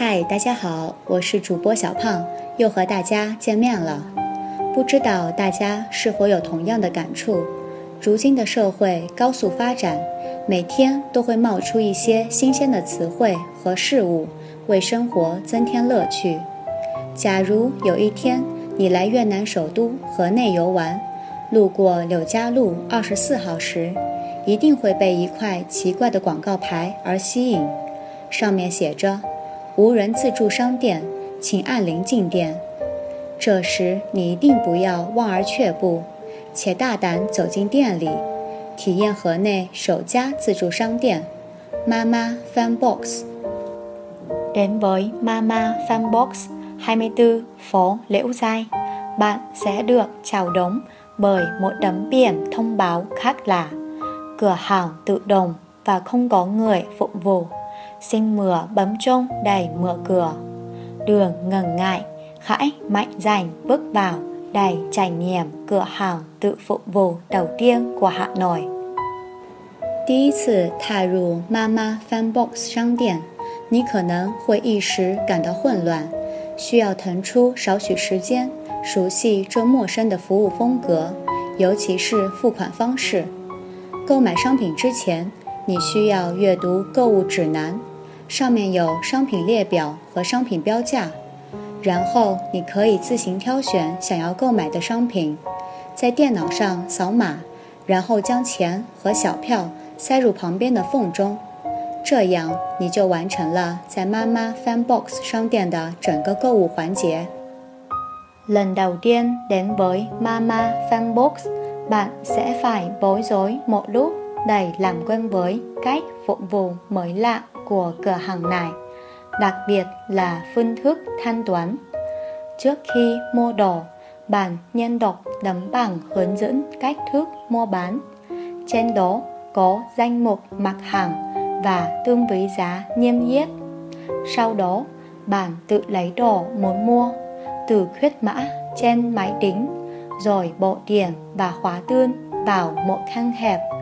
嗨，大家好，我是主播小胖，又和大家见面了。不知道大家是否有同样的感触？如今的社会高速发展，每天都会冒出一些新鲜的词汇和事物，为生活增添乐趣。假如有一天你来越南首都河内游玩，路过柳家路二十四号时，一定会被一块奇怪的广告牌而吸引，上面写着“无人自助商店，请按铃进店”。这时你一定不要望而却步。且大胆走进店里，体验河内首家自助商店 Mama Fan Box。Đến với Mama Fan Box 24 phố Liễu Giai, bạn sẽ được chào đón bởi một tấm biển thông báo khác lạ. Cửa hàng tự động và không có người phục vụ. Xin mưa bấm chuông đầy mở cửa. Đường ngần ngại, hãy mạnh dạn bước vào đầy trải nghiệm cửa hàng tự phục vụ đầu tiên của Hà Nội。第一次踏入妈妈 Fan Box 商店，你可能会一时感到混乱，需要腾出少许时间熟悉这陌生的服务风格，尤其是付款方式。购买商品之前， 你需要阅读购物指南，上面有商品列表和商品标价。然后你可以自行挑选想要购买的商品，在电脑上扫码，然后将钱和小票塞入旁边的缝中，这样你就完成了在妈妈 Fan Box 商店的整个购物环节。Lần đầu tiên đến với Mama Fan Box, bạn sẽ phải bối rối một lúc đầy làm quen với cách phục vụ mới lạ của cửa hàng này. đặc biệt là phương thức thanh toán. Trước khi mua đồ, bạn nhân đọc tấm bảng hướng dẫn cách thức mua bán. Trên đó có danh mục mặt hàng và tương với giá niêm yết. Sau đó, bạn tự lấy đồ muốn mua, từ khuyết mã trên máy tính, rồi bộ tiền và khóa tương vào một khăn hẹp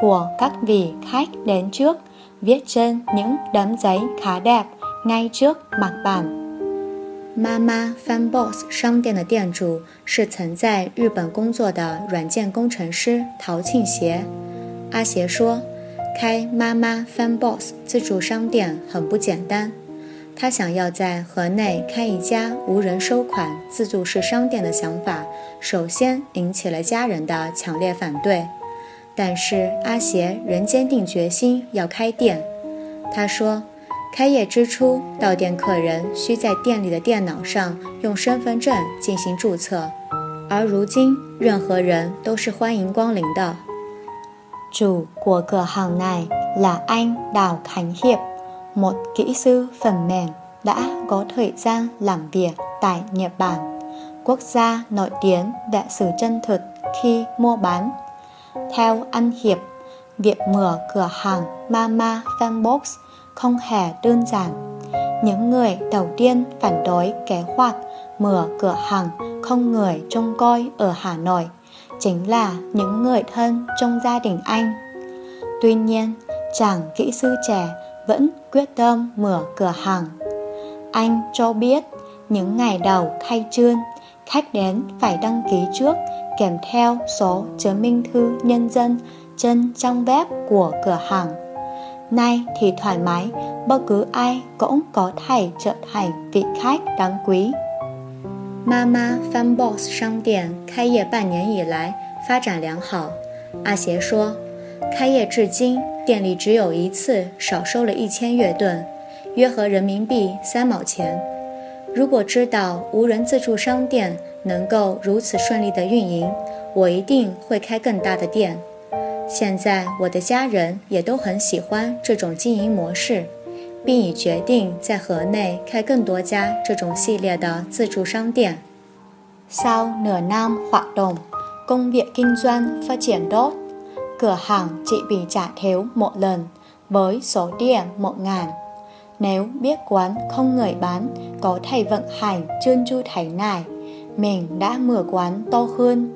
của các vị khách đến trước, viết trên những tấm giấy khá đẹp ngay trước mặt bạn. 妈妈 Fan Box 商店的店主是曾在日本工作的软件工程师陶庆协。阿协说：“开妈妈 Fan Box 自助商店很不简单。他想要在河内开一家无人收款自助式商店的想法，首先引起了家人的强烈反对。 但是阿协仍坚定决心要开店。他说。”开业之初，到店客人需在店里的电脑上用身份证进行注册，而如今任何人都是欢迎光临的。Chủ của cửa hàng này là anh Đào Khánh Hiệp, một kỹ sư phần mềm đã có thời gian làm việc tại Nhật Bản, quốc gia nổi tiếng về sự chân thực khi mua bán. Theo anh Hiệp, việc mở cửa hàng Mama Fanbox không hề đơn giản. Những người đầu tiên phản đối kế hoạch mở cửa hàng không người trông coi ở Hà Nội chính là những người thân trong gia đình anh. Tuy nhiên, chàng kỹ sư trẻ vẫn quyết tâm mở cửa hàng. Anh cho biết những ngày đầu khai trương, khách đến phải đăng ký trước kèm theo số chứng minh thư nhân dân trên trang web của cửa hàng. Nay thì thoải mái, bất cứ ai cũng có thể trở thành vị khách đáng quý. Mama Fan Box 商店开业半年以来发展良好。阿邪说，开业至今，店里只有一次少收了一千月盾，约合人民币三毛钱。 如果知道无人自助商店能够如此顺利的运营，我一定会开更大的店。现在我的家人也都很喜欢这种经营模式，并已决定在河内开更多家这种系列的自助商店。Sau nửa năm hoạt động, công việc kinh doanh phát triển tốt. Cửa hàng chỉ bị trả thiếu một lần với số tiền một ngàn. Nếu biết quán không người bán có thầy vận hành trơn chu thế này, mình đã mở quán to hơn.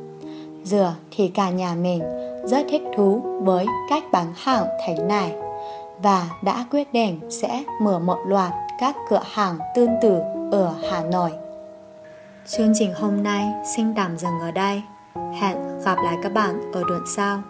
Giờ thì cả nhà mình rất thích thú với cách bán hàng thế này và đã quyết định sẽ mở một loạt các cửa hàng tương tự ở Hà Nội. Chương trình hôm nay xin tạm dừng ở đây. Hẹn gặp lại các bạn ở đoạn sau.